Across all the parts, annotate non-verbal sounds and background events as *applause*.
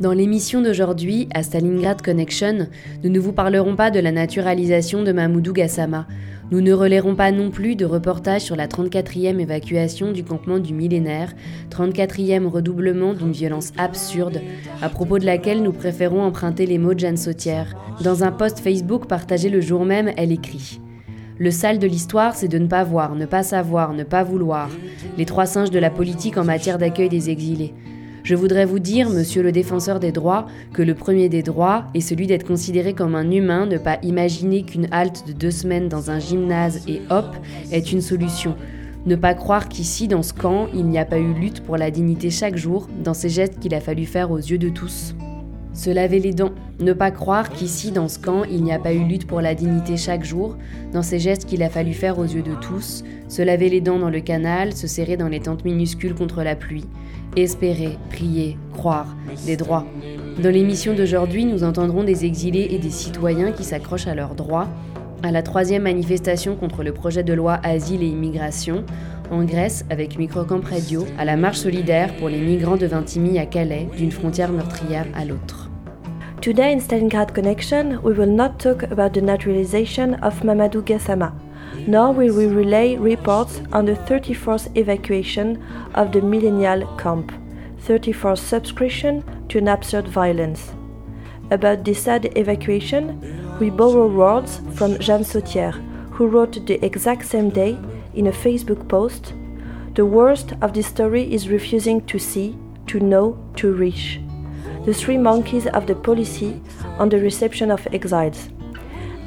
Dans l'émission d'aujourd'hui, à Stalingrad Connection, nous ne vous parlerons pas de la naturalisation de Mahmoudou Gassama. Nous ne relayerons pas non plus de reportage sur la 34e évacuation du campement du millénaire, 34e redoublement d'une violence absurde, à propos de laquelle nous préférons emprunter les mots de Jeanne Sautière. Dans un post Facebook partagé le jour même, elle écrit le sale de l'histoire, c'est de ne pas voir, ne pas savoir, ne pas vouloir. Les trois singes de la politique en matière d'accueil des exilés. Je voudrais vous dire, monsieur le défenseur des droits, que le premier des droits est celui d'être considéré comme un humain, ne pas imaginer qu'une halte de deux semaines dans un gymnase et hop est une solution. Ne pas croire qu'ici, dans ce camp, il n'y a pas eu lutte pour la dignité chaque jour, dans ces gestes qu'il a fallu faire aux yeux de tous. Se laver les dents. Ne pas croire qu'ici, dans ce camp, il n'y a pas eu lutte pour la dignité chaque jour, dans ces gestes qu'il a fallu faire aux yeux de tous. Se laver les dents dans le canal, se serrer dans les tentes minuscules contre la pluie. Espérer, prier, croire, des droits. Dans l'émission d'aujourd'hui, nous entendrons des exilés et des citoyens qui s'accrochent à leurs droits, à la troisième manifestation contre le projet de loi Asile et Immigration, en Grèce avec Microcamp Radio, à la marche solidaire pour les migrants de Vintimille à Calais, d'une frontière meurtrière à l'autre. Today in Stalingrad Connection, we will not talk about the naturalization of Mamadou Gassama, nor will we relay reports on the 34th evacuation of the millennial camp, 34th subscription to an absurd violence. About this sad evacuation, we borrow words from Jeanne Sautière, who wrote the exact same day in a Facebook post The worst of this story is refusing to see, to know, to reach the three monkeys of the policy on the reception of exiles.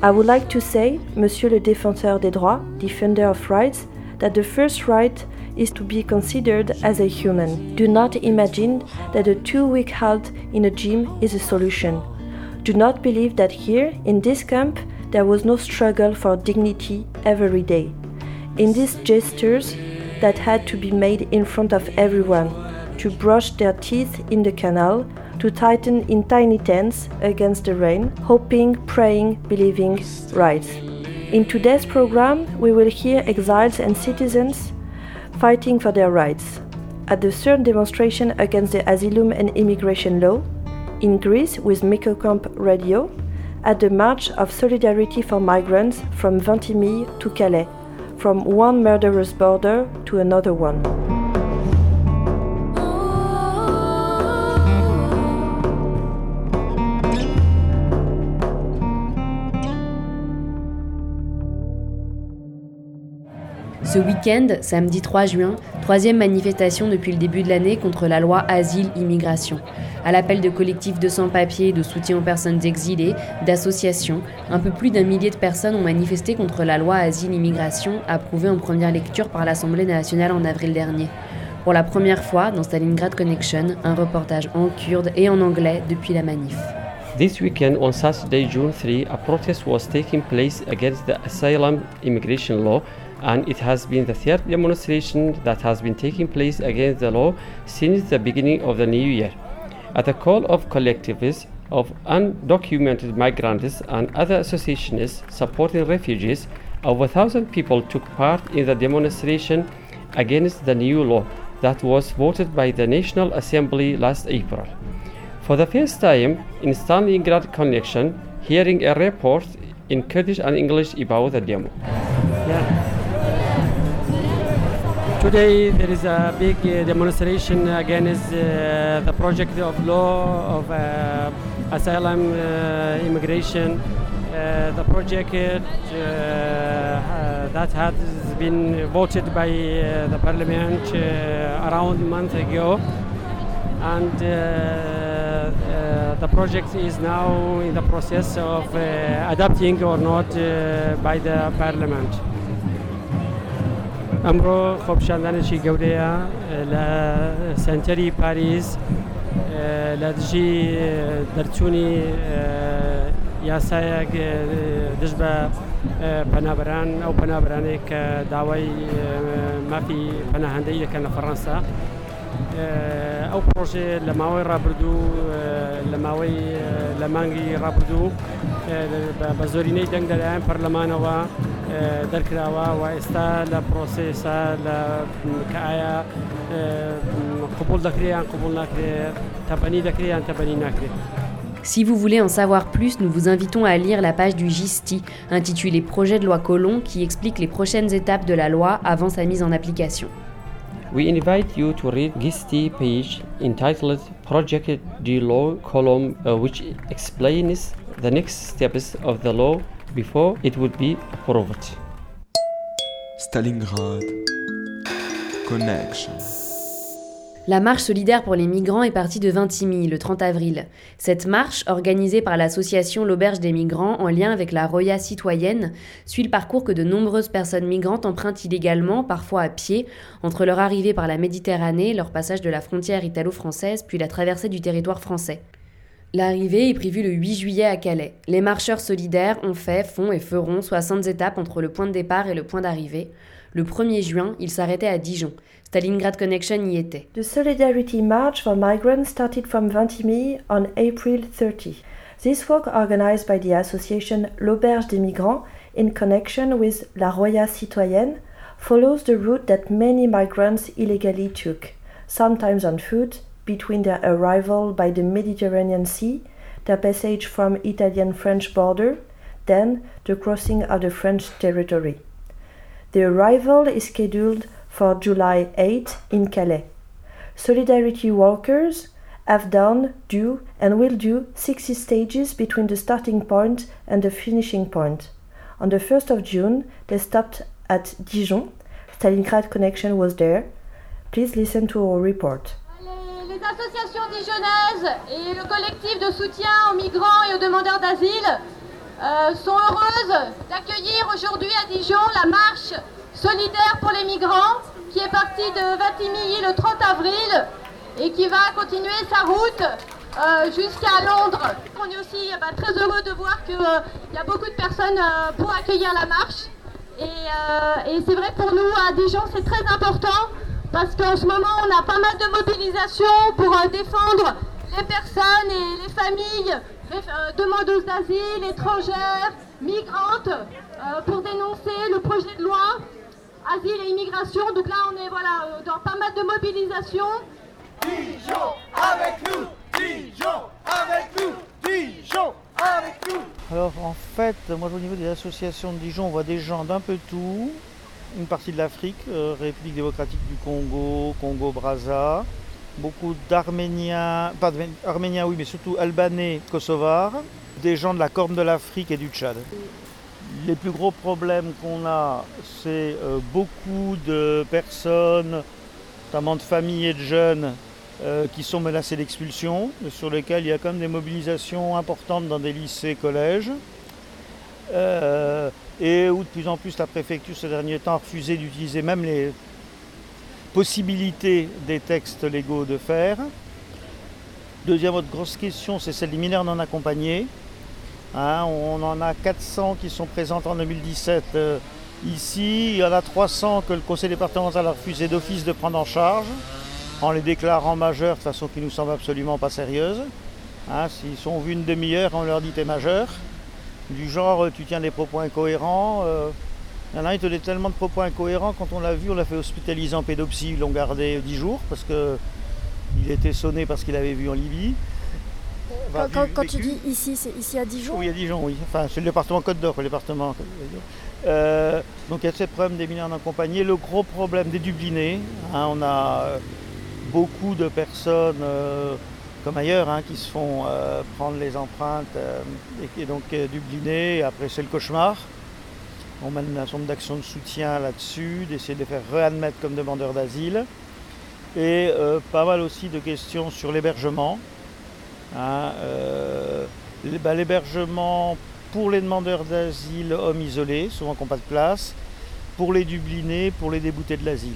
I would like to say, Monsieur le Défenseur des droits, defender of rights, that the first right is to be considered as a human. Do not imagine that a two week halt in a gym is a solution. Do not believe that here, in this camp, there was no struggle for dignity every day. In these gestures that had to be made in front of everyone, to brush their teeth in the canal, to tighten in tiny tents against the rain, hoping, praying, believing, right. In today's program, we will hear exiles and citizens fighting for their rights. At the third demonstration against the asylum and immigration law, in Greece with Microcamp Radio, at the March of Solidarity for Migrants from Ventimille to Calais, from one murderous border to another one. Ce week-end, samedi 3 juin, troisième manifestation depuis le début de l'année contre la loi Asile-Immigration. À l'appel de collectifs de sans-papiers, de soutien aux personnes exilées, d'associations, un peu plus d'un millier de personnes ont manifesté contre la loi Asile-Immigration approuvée en première lecture par l'Assemblée nationale en avril dernier. Pour la première fois dans Stalingrad Connection, un reportage en kurde et en anglais depuis la manif. This weekend, on Saturday, June 3, a protest was taking place against the asylum immigration law, and it has been the third demonstration that has been taking place against the law since the beginning of the new year. At the call of collectivists of undocumented migrants and other associations supporting refugees, over a thousand people took part in the demonstration against the new law that was voted by the National Assembly last April. For the first time in Stalingrad Connection, hearing a report in Kurdish and English about the demo. Yeah. Today there is a big uh, demonstration against uh, the project of law of uh, asylum uh, immigration. Uh, the project uh, that has been voted by the parliament around a month ago and the project is now in the process of adopting or not by the parliament. ئەمڕۆ خۆپشاندانێکی گەورەیە لە سنتەری پاریس لە دژی دەرچوونی یاسایەک دژ بە پەنابران ئەو پەنابرانەیە کە داوای مافی پەناهندەی دەکەن لە فەڕەنسا. ئەو پرۆژێ لە ماوەی ڕابردوو لە ماوەی لە مانگی ڕابردوو بە زۆرینەی دەنگ لەلایەن پەرلەمانەوە دەرکراوە و ئێستا لە پرۆسێسا لە کە ئایا قوبول دەکرێیان قوبول ناکرێت تەبەنی دەکرێیان تەبەنی ناکرێت. Si vous voulez en savoir plus, nous vous invitons à lire la page du GISTI intitulée Projet de loi Colomb qui explique les prochaines étapes de la loi avant sa mise en application. We invite you to read GISTI page entitled Project de Law Collomb uh, which explains the next steps of the law before it would be approved. Stalingrad Connection. La marche solidaire pour les migrants est partie de Vintimille le 30 avril. Cette marche, organisée par l'association L'Auberge des migrants en lien avec la Roya citoyenne, suit le parcours que de nombreuses personnes migrantes empruntent illégalement, parfois à pied, entre leur arrivée par la Méditerranée, leur passage de la frontière italo-française, puis la traversée du territoire français. L'arrivée est prévue le 8 juillet à Calais. Les marcheurs solidaires ont fait, font et feront 60 étapes entre le point de départ et le point d'arrivée. Le 1er juin, ils s'arrêtaient à Dijon. Stalingrad Connection y était. The Solidarity March for Migrants started from Vintimille on April 30. This walk, organized by the association L'Auberge des Migrants in connection with La Roya Citoyenne, follows the route that many migrants illegally took, sometimes on foot, between their arrival by the Mediterranean Sea, their passage from Italian-French border, then the crossing of the French territory. The arrival is scheduled for July 8 in Calais. Solidarity workers have done, do, and will do 60 stages between the starting point and the finishing point. On the 1st of June, they stopped at Dijon. Stalingrad Connection was there. Please listen to our report. Les associations dijonnaises et le collectif de soutien aux migrants et aux demandeurs d'asile euh, sont heureuses d'accueillir aujourd'hui à Dijon la marche solidaire pour les migrants qui est partie de Vatimilly le 30 avril et qui va continuer sa route euh, jusqu'à Londres. On est aussi bah, très heureux de voir qu'il euh, y a beaucoup de personnes euh, pour accueillir la marche. Et, euh, c'est vrai pour nous à Dijon c'est très important parce qu'en ce moment on a pas mal de mobilisation pour euh, défendre les personnes et les familles les, euh, demandeuses d'asile, étrangères, migrantes, euh, pour dénoncer le projet de loi asile et immigration. Donc là, on est voilà, euh, dans pas mal de mobilisation. Dijon avec nous Dijon avec nous Dijon avec nous Alors en fait, moi au niveau des associations de Dijon, on voit des gens d'un peu tout. Une partie de l'Afrique, euh, République démocratique du Congo, Congo-Brazza. Beaucoup d'Arméniens, pas d'Arméniens oui, mais surtout Albanais, Kosovars. Des gens de la Corne de l'Afrique et du Tchad. Les plus gros problèmes qu'on a, c'est euh, beaucoup de personnes, notamment de familles et de jeunes, euh, qui sont menacés d'expulsion, sur lesquels il y a quand même des mobilisations importantes dans des lycées, collèges. Euh, et où de plus en plus la préfecture ces derniers temps a refusé d'utiliser même les possibilités des textes légaux de faire. Deuxième autre grosse question, c'est celle des mineurs non accompagnés. Hein, on en a 400 qui sont présents en 2017 euh, ici. Il y en a 300 que le conseil départemental a refusé d'office de prendre en charge en les déclarant majeurs de façon qui nous semble absolument pas sérieuse. Hein, S'ils sont vus une demi-heure, on leur dit t'es majeur. Du genre tu tiens des propos incohérents. Euh, il y en a un qui tenait tellement de propos incohérents, quand on l'a vu, on l'a fait hospitaliser en pédopsie, ils l'ont gardé 10 jours parce qu'il était sonné parce qu'il avait vu en Libye. Quand, quand- quand tu dis ici, c'est ici à Dijon Oui, à Dijon, oui. Enfin, c'est le département Côte d'Or, le département. Euh, donc il y a ce problème des mineurs non accompagnés. Le gros problème des Dublinés. hein, on a euh, beaucoup de personnes, euh, comme ailleurs, hein, qui se font euh, prendre les empreintes et donc Dublinées. Et après, c'est le cauchemar. On mène un certain nombre d'actions de soutien là-dessus, d'essayer de les faire réadmettre comme demandeurs d'asile. Et pas mal aussi de questions sur l'hébergement. Hein, euh, bah, L'hébergement pour les demandeurs d'asile hommes isolés, souvent qui n'ont pas de place, pour les dublinés, pour les déboutés de l'asile.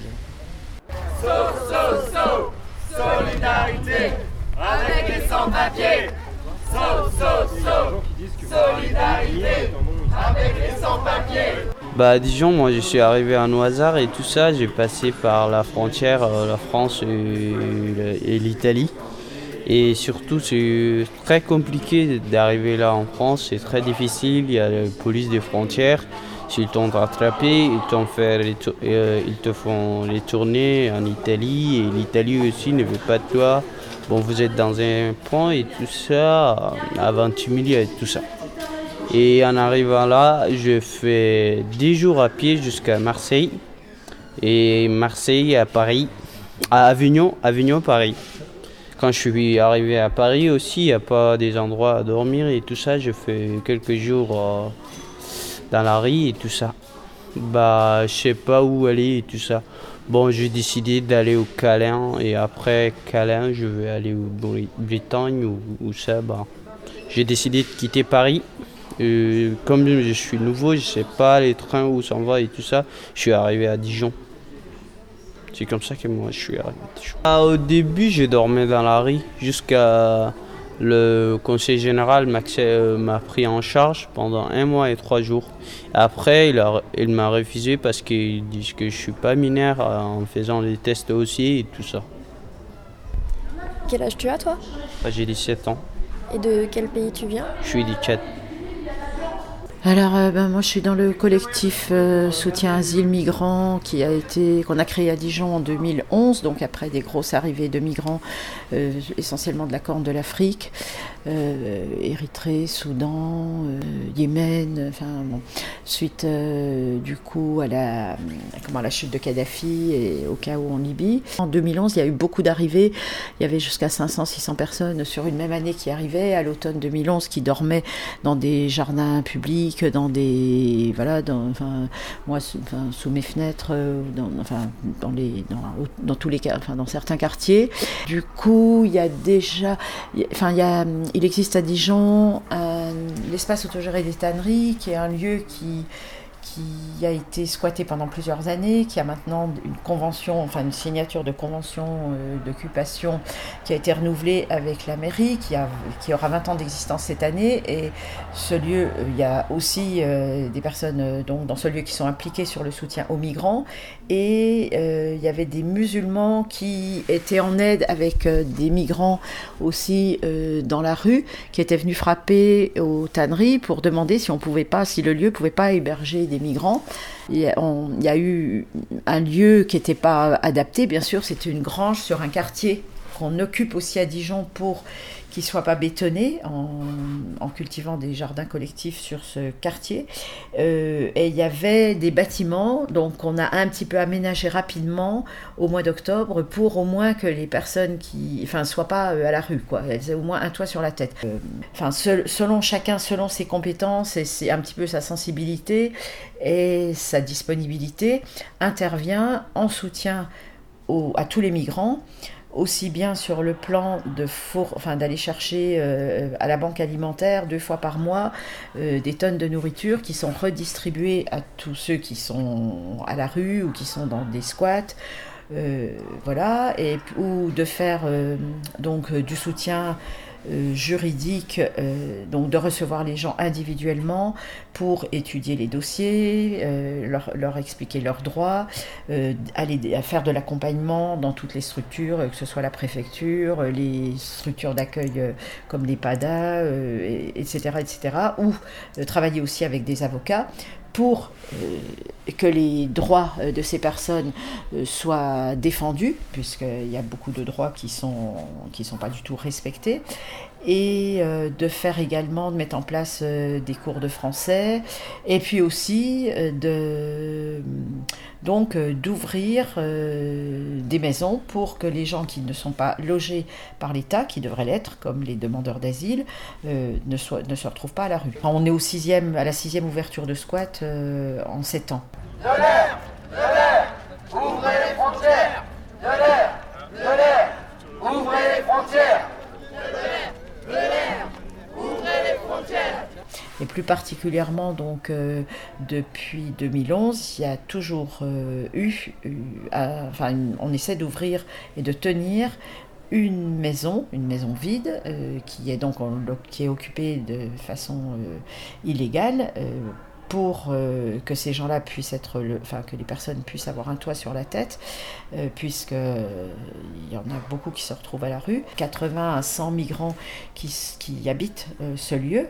So, so, so, solidarité avec les sans-papiers. So, so, so, solidarité avec les sans-papiers. Bah à Dijon, moi je suis arrivé à un hasard et tout ça, j'ai passé par la frontière, euh, la France et l'Italie. Et surtout c'est très compliqué d'arriver là en France, c'est très difficile, il y a la police des frontières. S'ils t'ont rattrapé, ils, t'ont fait les euh, ils te font les tournées en Italie et l'Italie aussi ne veut pas de toi. Bon, vous êtes dans un point et tout ça, avant de t'humilier et tout ça. Et en arrivant là, je fais 10 jours à pied jusqu'à Marseille. Et Marseille à Paris, à Avignon, Avignon, Paris. Quand je suis arrivé à Paris aussi, il n'y a pas des endroits à dormir et tout ça. Je fais quelques jours euh, dans la rue et tout ça. Bah, je sais pas où aller et tout ça. Bon, j'ai décidé d'aller au Calais et après Calais, je vais aller au Bretagne ou, ou ça. Bah, j'ai décidé de quitter Paris. Euh, comme je suis nouveau, je sais pas les trains où s'en va et tout ça. Je suis arrivé à Dijon. C'est comme ça que moi je suis arrivé. Ah, au début, je dormais dans la rue jusqu'à le conseil général m'a euh, m'a pris en charge pendant un mois et trois jours. Après, il m'a refusé parce qu'il dit que je suis pas mineur en faisant les tests aussi et tout ça. Quel âge tu as toi? Bah, J'ai 17 ans. Et de quel pays tu viens? Je suis du Tchad. Alors, euh, ben, moi, je suis dans le collectif euh, Soutien Asile Migrants qui a été qu'on a créé à Dijon en 2011, donc après des grosses arrivées de migrants, euh, essentiellement de la Corne de l'Afrique, Érythrée, Soudan, Yémen, enfin suite du coup à la comment à la chute de Kadhafi et au chaos en Libye. En 2011, il y a eu beaucoup d'arrivées. Il y avait jusqu'à 500-600 personnes sur une même année qui arrivaient. À l'automne 2011, qui dormaient dans des jardins publics, dans des voilà, dans, enfin moi sous, enfin, sous mes fenêtres, euh, dans, enfin dans les dans, dans tous les enfin dans certains quartiers. Du coup, il y a déjà, enfin il y a, il existe à Dijon un- l'espace autogéré des tanneries, qui est un lieu qui qui a été squatté pendant plusieurs années, qui a maintenant une convention, enfin une signature de convention euh, d'occupation qui a été renouvelée avec la mairie, qui, a, qui aura 20 ans d'existence cette année. Et ce lieu, euh, il y a aussi euh, des personnes donc, dans ce lieu qui sont impliquées sur le soutien aux migrants. Et il y avait des musulmans qui étaient en aide avec des migrants aussi dans la rue, qui étaient venus frapper aux tanneries pour demander si on pouvait pas, si le lieu pouvait pas héberger des migrants. Il y a, il y a eu un lieu qui n'était pas adapté, bien sûr, c'était une grange sur un quartier qu'on occupe aussi à Dijon pour qu'il ne soit pas bétonné en, cultivant des jardins collectifs sur ce quartier. Euh, et il y avait des bâtiments, donc on a un petit peu aménagé rapidement au mois d'octobre pour au moins que les personnes qui, enfin, soient pas euh, à la rue, quoi. Elles aient au moins un toit sur la tête. Euh, enfin, selon chacun, selon ses compétences et c'est un petit peu sa sensibilité et sa disponibilité, intervient en soutien à tous les migrants aussi bien sur le plan de enfin, d'aller chercher euh, à la banque alimentaire deux fois par mois euh, des tonnes de nourriture qui sont redistribuées à tous ceux qui sont à la rue ou qui sont dans des squats. Euh, voilà, et, ou de faire donc du soutien euh, juridique, euh, donc de recevoir les gens individuellement pour étudier les dossiers, euh, leur, expliquer leurs droits, aller à faire de l'accompagnement dans toutes les structures, que ce soit la préfecture, les structures d'accueil comme les PADA, etc., etc., ou travailler aussi avec des avocats pour que les droits de ces personnes soient défendus, puisqu'il y a beaucoup de droits qui ne sont pas du tout respectés, et euh, de faire également, de mettre en place euh, des cours de français, et puis aussi euh, de, donc d'ouvrir des maisons pour que les gens qui ne sont pas logés par l'État, qui devraient l'être, comme les demandeurs d'asile, ne, ne se retrouvent pas à la rue. On est au sixième, à la sixième ouverture de squat en sept ans. De l'air, de l'air, ouvrez les frontières, de l'air, de l'air, ouvrez les frontières. Et plus particulièrement, donc, euh, depuis 2011, il y a toujours euh, eu, enfin, on essaie d'ouvrir et de tenir une maison, une maison vide, euh, qui est donc qui est occupée de façon illégale pour euh, que ces gens-là puissent être, le, enfin que les personnes puissent avoir un toit sur la tête, euh, puisque euh, il y en a beaucoup qui se retrouvent à la rue. 80 à 100 migrants qui, qui habitent ce lieu.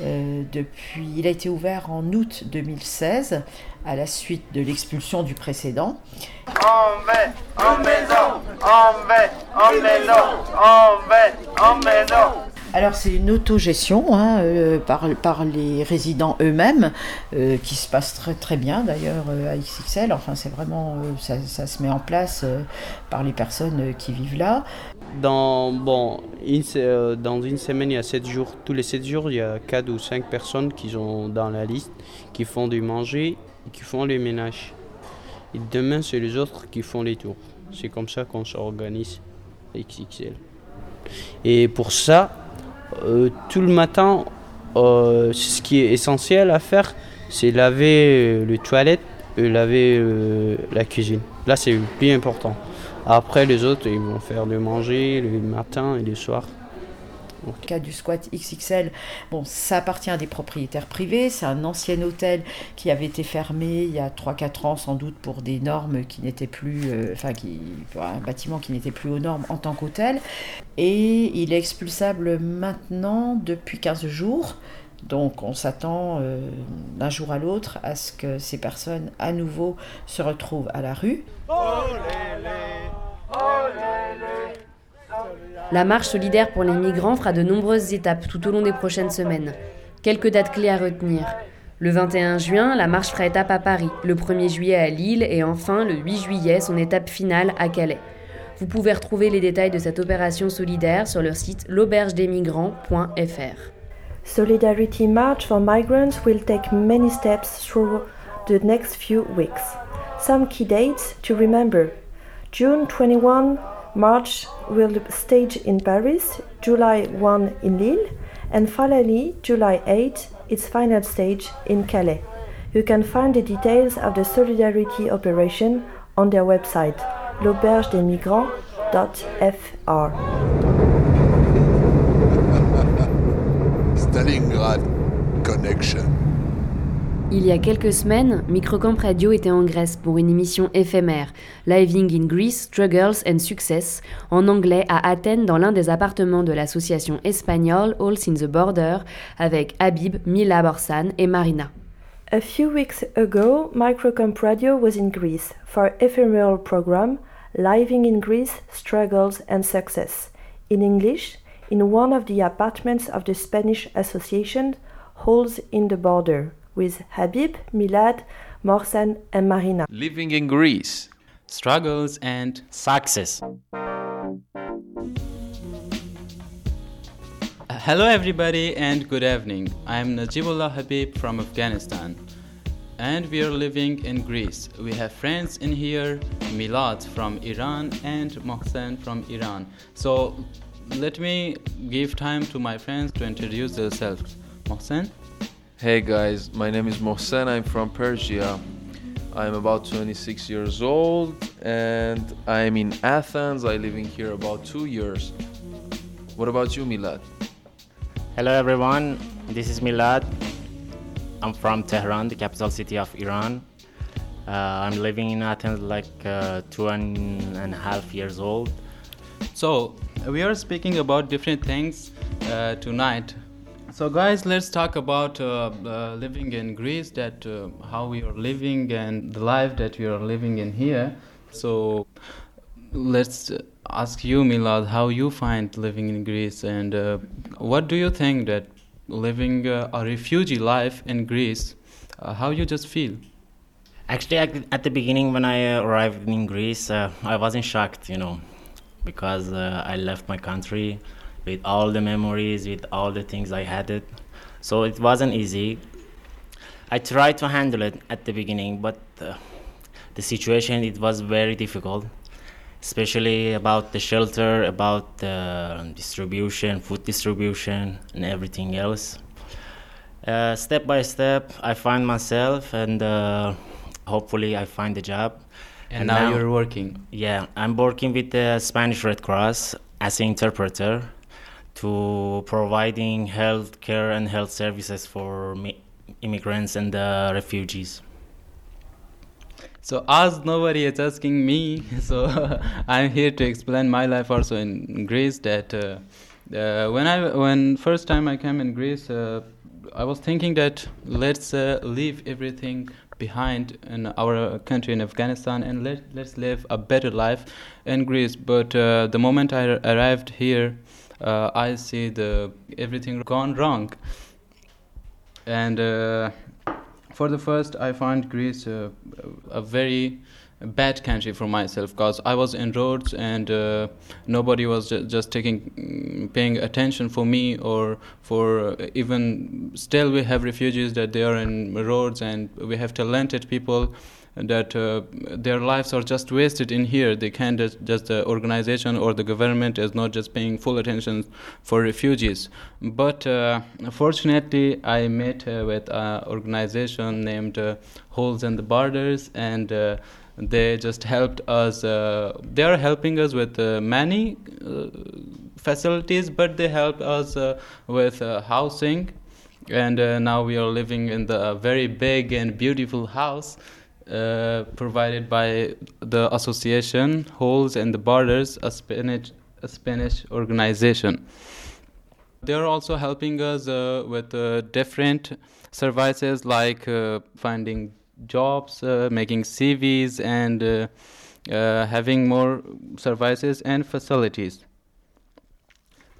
depuis, il a été ouvert en août 2016 à la suite de l'expulsion du précédent. En en maison, en en maison, en en maison. Alors c'est une autogestion hein, euh, par, les résidents eux-mêmes euh, qui se passe très très bien d'ailleurs euh, à XXL. Enfin c'est vraiment ça, se met en place par les personnes qui vivent là. Dans, bon, une, dans une semaine il y a 7 jours. Tous les 7 jours il y a 4 ou 5 personnes qui sont dans la liste, qui font du manger et qui font les ménages. Et demain c'est les autres qui font les tours. C'est comme ça qu'on s'organise XXL. Et pour ça, tout le matin, euh, ce qui est essentiel à faire, c'est laver euh, les toilettes et laver la cuisine. Là, c'est le plus important. Après, les autres, ils vont faire de manger le matin et le soir. Au cas du squat XXL, bon, ça appartient à des propriétaires privés. C'est un ancien hôtel qui avait été fermé il y a 3-4 ans, sans doute pour des normes qui n'étaient plus. Euh, enfin, qui, un bâtiment qui n'était plus aux normes en tant qu'hôtel. Et il est expulsable maintenant depuis 15 jours. Donc on s'attend euh, d'un jour à l'autre à ce que ces personnes à nouveau se retrouvent à la rue. La marche solidaire pour les migrants fera de nombreuses étapes tout au long des prochaines semaines. Quelques dates clés à retenir. Le 21 juin, la marche fera étape à Paris, le 1er juillet à Lille et enfin le 8 juillet, son étape finale à Calais. Vous pouvez retrouver les détails de cette opération solidaire sur leur site l'aubergedesmigrants.fr. Solidarity March for Migrants will take many steps through the next few weeks. Some key dates to remember. June 21 March will stage in Paris, July 1 in Lille, and finally July 8 its final stage in Calais. You can find the details of the Solidarity operation on their website l'aubergedesmigrants.fr. *laughs* Stalingrad Connection. Il y a quelques semaines, Microcamp Radio était en Grèce pour une émission éphémère, Living in Greece, Struggles and Success, en anglais à Athènes dans l'un des appartements de l'association espagnole All in the Border, avec Habib, Mila Borsan et Marina. A few weeks ago, Microcamp Radio was in Greece for ephemeral program Living in Greece, Struggles and Success. In English, in one of the apartments of the Spanish Association, Holes in the Border, with Habib, Milad, Mohsen, and Marina. Living in Greece, struggles and success. Uh, hello, everybody, and good evening. I'm Najibullah Habib from Afghanistan, and we are living in Greece. We have friends in here Milad from Iran and Mohsen from Iran. So, let me give time to my friends to introduce themselves. Mohsen? Hey guys, my name is Mohsen. I'm from Persia. I'm about 26 years old and I'm in Athens. I live in here about two years. What about you, Milad? Hello everyone, this is Milad. I'm from Tehran, the capital city of Iran. Uh, I'm living in Athens like uh, two and, and a half years old. So, we are speaking about different things uh, tonight so, guys, let's talk about uh, uh, living in Greece. That uh, how we are living and the life that we are living in here. So, let's ask you, Milad, how you find living in Greece, and uh, what do you think that living uh, a refugee life in Greece, uh, how you just feel? Actually, at the beginning when I arrived in Greece, I wasn't shocked, you know, because I left my country with all the memories, with all the things I had it. So it wasn't easy. I tried to handle it at the beginning, but uh, the situation it was very difficult, especially about the shelter, about the distribution, food distribution, and everything else. Uh, step by step, I find myself, and uh, hopefully, I find a job. And, and now, now, you're working. Yeah, I'm working with the Spanish Red Cross as an interpreter to providing health care and health services for immigrants and uh, refugees. So, as nobody is asking me, *laughs* so *laughs* I'm here to explain my life also in Greece. That uh, uh, when I when first time I came in Greece, uh, I was thinking that let's uh, leave everything behind in our country in Afghanistan and let let's live a better life in Greece. But uh, the moment I arrived here, uh, I see the everything gone wrong. And uh, for the first, I find Greece uh, a very bad country for myself because I was in roads and uh, nobody was ju- just taking paying attention for me or for uh, even still we have refugees that they are in roads and we have talented people that uh, their lives are just wasted in here. They can't just, just the organization or the government is not just paying full attention for refugees. But uh, fortunately, I met uh, with an organization named uh, Holes in the Borders, and uh, they just helped us. Uh, they are helping us with many facilities, but they helped us with housing and now we are living in the very big and beautiful house uh, provided by the association Holes and the Borders, a Spanish, a Spanish organization. They are also helping us uh, with uh, different services like uh, finding jobs, uh, making CVs, and having more services and facilities.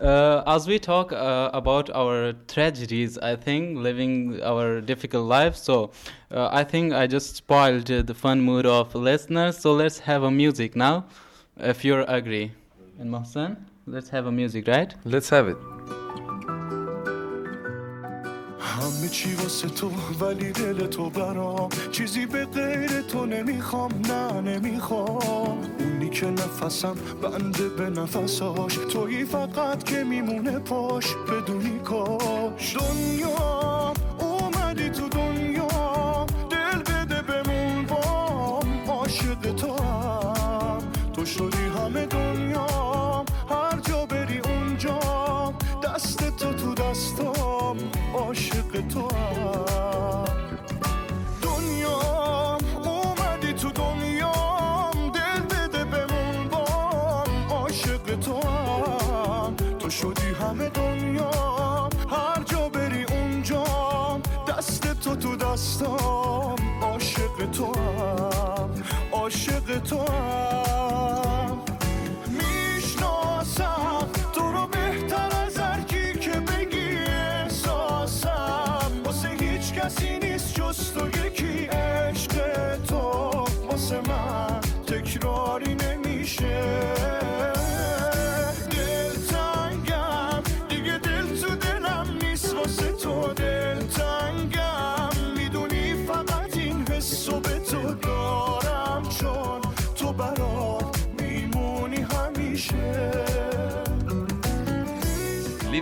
Uh, as we talk uh, about our tragedies, I think living our difficult lives, so uh, I think I just spoiled the fun mood of listeners. So let's have a music now, if you agree. And Mohsen, let's have a music, right? Let's have it. همه چی واسه تو ولی دل تو برام. چیزی به غیر تو نمی‌خوام نه نمی‌خوام. اونی که نفسم بنده به نفساش. تویی فقط که میمونه پاش بدونی کاش. دنیا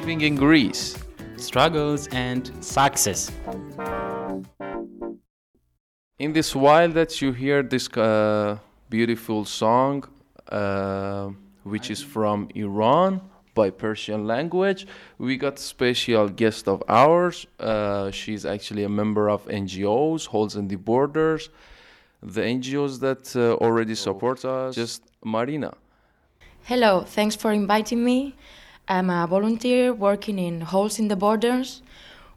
Living in Greece. Struggles and success. In this while that you hear this uh, beautiful song, uh, which is from Iran by Persian language, we got special guest of ours. Uh, she's actually a member of NGOs, Holes in the Borders, the NGOs that uh, already support us. Just Marina. Hello, thanks for inviting me. I'm a volunteer working in Holes in the Borders.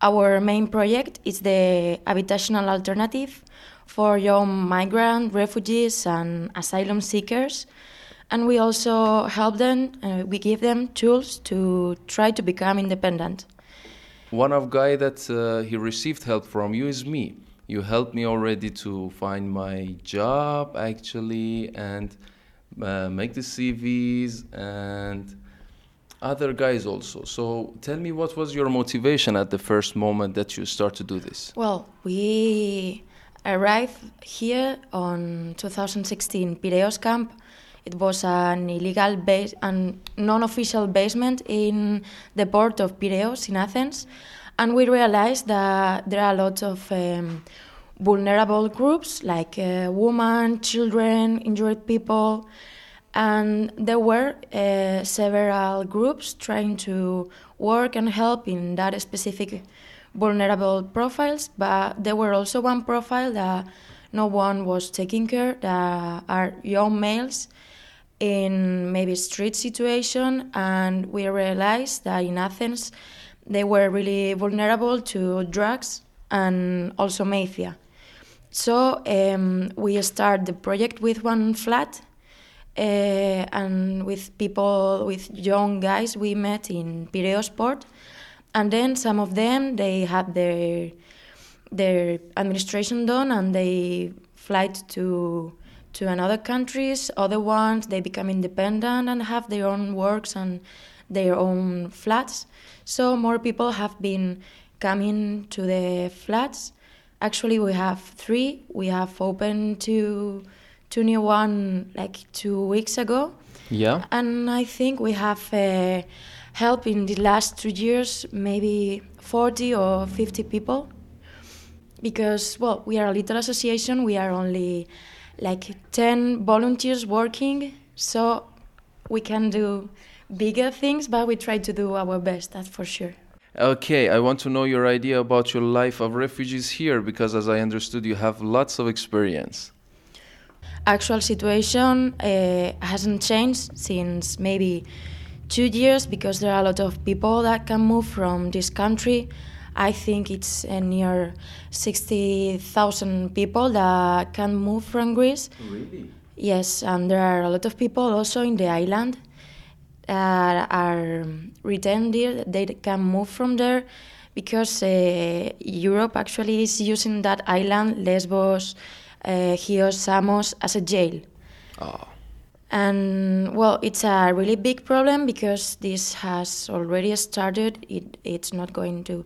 Our main project is the habitational alternative for young migrant refugees and asylum seekers. And we also help them, uh, we give them tools to try to become independent. One of guy that uh, he received help from you is me. You helped me already to find my job actually and uh, make the CVs and other guys also. So tell me what was your motivation at the first moment that you start to do this? Well, we arrived here on 2016 Piraeus camp. It was an illegal base and non-official basement in the port of Piraeus in Athens, and we realized that there are lots of um, vulnerable groups like uh, women, children, injured people, and there were uh, several groups trying to work and help in that specific vulnerable profiles, but there were also one profile that no one was taking care that are young males in maybe street situation and we realized that in Athens they were really vulnerable to drugs and also mafia. So um, we start the project with one flat uh, and with people, with young guys we met in Piraeus port. And then some of them, they had their, their administration done and they flight to, to another countries. Other ones, they become independent and have their own works and their own flats. So more people have been coming to the flats. Actually, we have three. We have opened two two new one like two weeks ago. Yeah. And I think we have uh, helped in the last two years maybe 40 or 50 people. Because, well, we are a little association, we are only like 10 volunteers working, so we can do bigger things, but we try to do our best, that's for sure. Okay, I want to know your idea about your life of refugees here because, as I understood, you have lots of experience. Actual situation uh, hasn't changed since maybe two years because there are a lot of people that can move from this country. I think it's uh, near 60,000 people that can move from Greece. Really? Yes, and there are a lot of people also in the island that are returned there. They can move from there because uh, Europe actually is using that island, Lesbos, uh, Chios, Samos, as a jail. Oh. And well, it's a really big problem because this has already started. It, it's not going to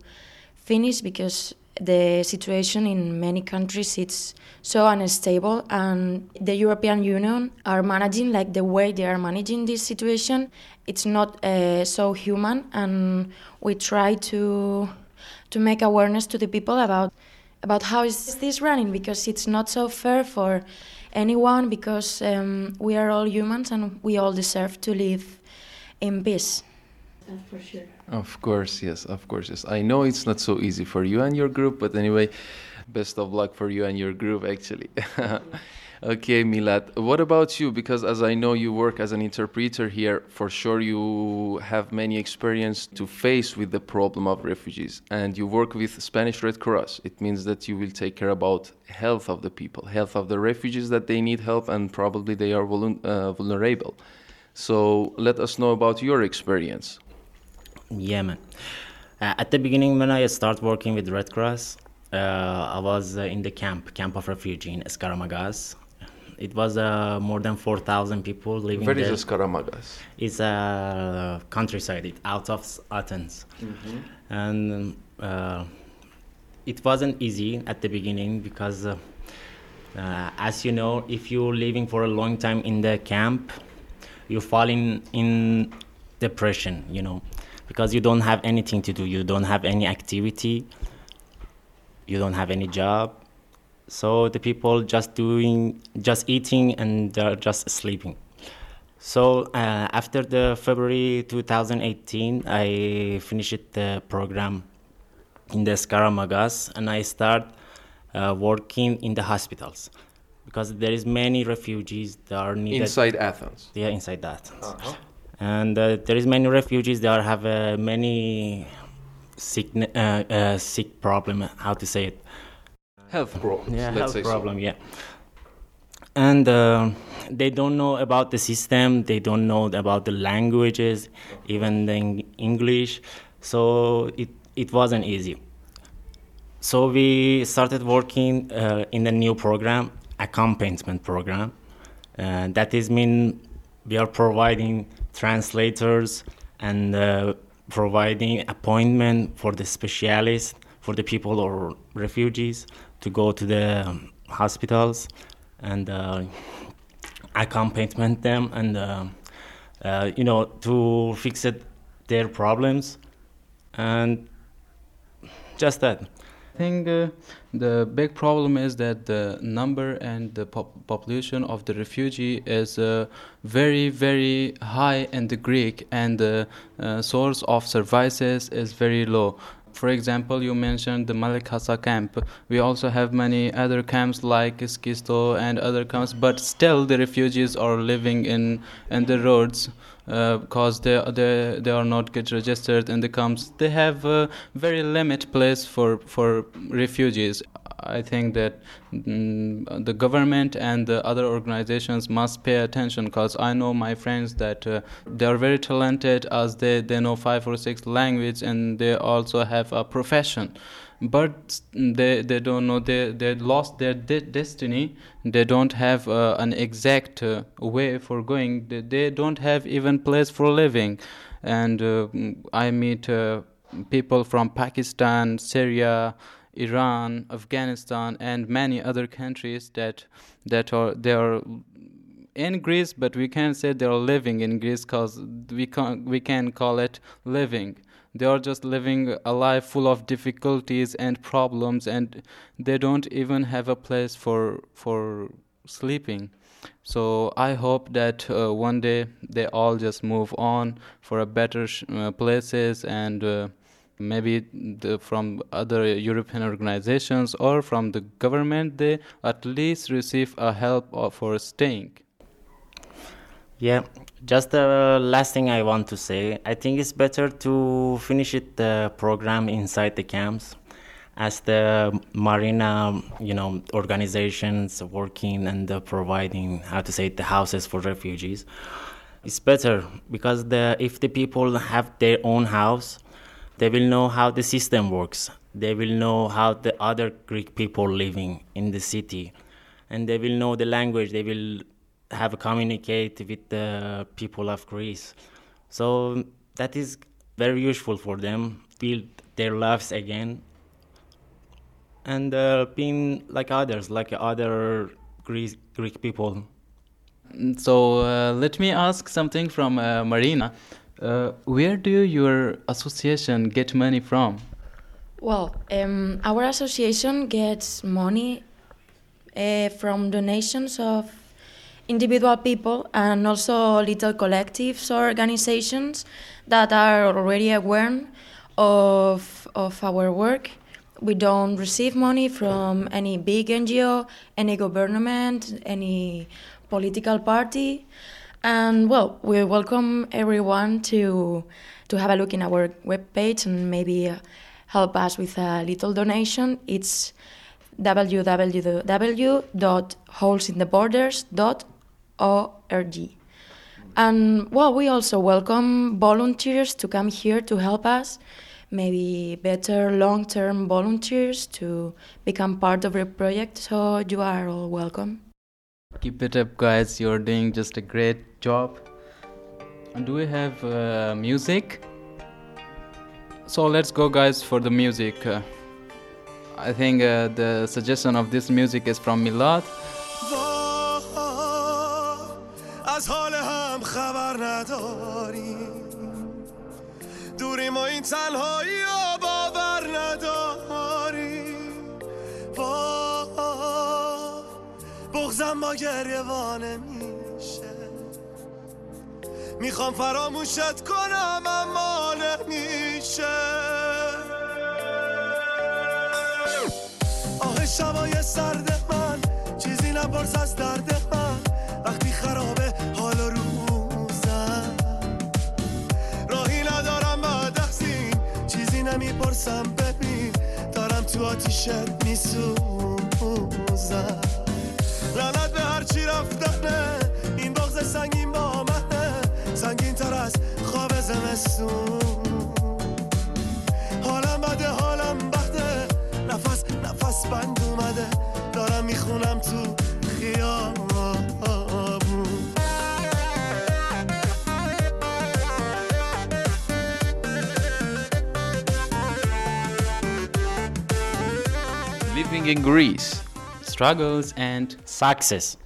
finish because the situation in many countries it's so unstable and the European Union are managing like the way they are managing this situation it's not uh, so human and we try to to make awareness to the people about about how is this running because it's not so fair for anyone because um, we are all humans and we all deserve to live in peace. That's for sure. Of course, yes, of course, yes. I know it's not so easy for you and your group, but anyway, best of luck for you and your group, actually. *laughs* okay, Milad, what about you? Because as I know you work as an interpreter here, for sure you have many experience to face with the problem of refugees, and you work with Spanish Red Cross. It means that you will take care about health of the people, health of the refugees that they need help, and probably they are vuln- uh, vulnerable. So let us know about your experience. Yeah, man. Uh, at the beginning, when I start working with Red Cross, uh, I was uh, in the camp, camp of refugee in Escaramagas. It was uh, more than 4,000 people living Where there. is Escaramagas? It's a countryside, it's out of Athens. Mhm. And uh, it wasn't easy at the beginning because, uh, uh, as you know, if you're living for a long time in the camp, you fall in, in depression, you know, because you don't have anything to do, you don't have any activity, you don't have any job. So the people just doing, just eating and they're just sleeping. So uh, after the February 2018, I finished the program in the Skaramangas and I start uh, working in the hospitals because there is many refugees that are needed Inside Athens. Yeah, inside Athens. Uh-huh. And uh, there is many refugees that have uh, many sick uh, uh, sick problem. How to say it? Health problems. Yeah, health say so. problem. Yeah. And uh, they don't know about the system. They don't know about the languages, even the English. So it it wasn't easy. So we started working uh, in a new program, accompaniment program. Uh, that is mean we are providing translators and uh, providing appointment for the specialists for the people or refugees to go to the hospitals and uh, accompanyment them and uh, uh, you know to fix it, their problems and just that. I think uh, the big problem is that the number and the pop- population of the refugee is uh, very, very high in the Greek, and the uh, source of services is very low. For example, you mentioned the Malakasa camp. We also have many other camps like Schisto and other camps, but still the refugees are living in in the roads uh, because they they they are not get registered in the camps. They have a very limit place for for refugees. I think that mm, the government and the other organizations must pay attention because I know my friends that uh, they are very talented as they, they know five or six language and they also have a profession. But they they don't know they they lost their de- destiny. They don't have uh, an exact uh, way for going. They, they don't have even place for living. And uh, i meet uh, people from pakistan syria iran afghanistan and many other countries that that are they are in Greece, but we can't say they are living in Greece because we can we can call it living. They are just living a life full of difficulties and problems, and they don't even have a place for for sleeping. So I hope that uh, one day they all just move on for a better sh- uh, places and. Uh, maybe the, from other European organizations or from the government, they at least receive a help uh, for staying. Yeah, just the last thing I want to say. I think it's better to finish it the program inside the camps, as the marina, you know, organizations working and providing how to say the houses for refugees. It's better because the if the people have their own house, they will know how the system works. They will know how the other Greek people living in the city, and they will know the language. They will have communicate with the people of Greece. So that is very useful for them. Build their lives again, and uh, being like others, like other Greek Greek people. So uh, let me ask something from uh, Marina. Uh, where do your association get money from? Well, um, our association gets money uh, from donations of individual people and also little collectives or organizations that are already aware of, of our work. We don't receive money from any big NGO, any government, any political party. And well, we welcome everyone to to have a look in our webpage and maybe uh, help us with a little donation. It's www.holesintheborders.org. And well, we also welcome volunteers to come here to help us. maybe better long term volunteers to become part of the project. So you are all welcome Keep it up, guys. You're doing just a great job. And do we have uh, music? So let's go, guys, for the music. Uh, I think uh, the suggestion of this music is from Milad. از حال هم خبر نداریم دوریم و این تنهایی و باور نداریم بغزم با گریه میشه. می‌خوام فراموشت کنم اما نمیشه. آه شبای سرد من چیزی نپرس از درد من. وقتی خرابه حال روزم. راهی ندارم بعد از چیزی نمی‌پرسم. ببین دارم تو آتیشت میسوزم. لعنت به هرچی رفتنه این بغز سنگین با منه سنگین تر از خواب زمستون. حالم بده حالم بده. نفس نفس بند اومده. دارم می‌خونم تو خیابون. Living in Greece. Struggles and success.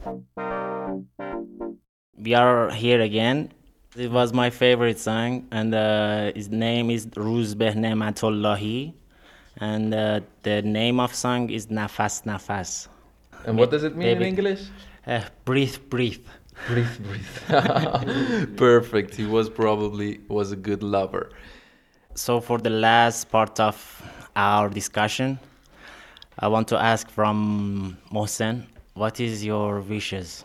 We are here again. It was my favorite song, and uh, his name is Ruz Behne Matollahi, and uh, the name of song is Nafas Nafas. And what does it mean in English? Uh, breathe, breathe. Breathe, breathe. *laughs* Perfect. He was probably was a good lover. So for the last part of our discussion, I want to ask from Mohsen, what is your wishes?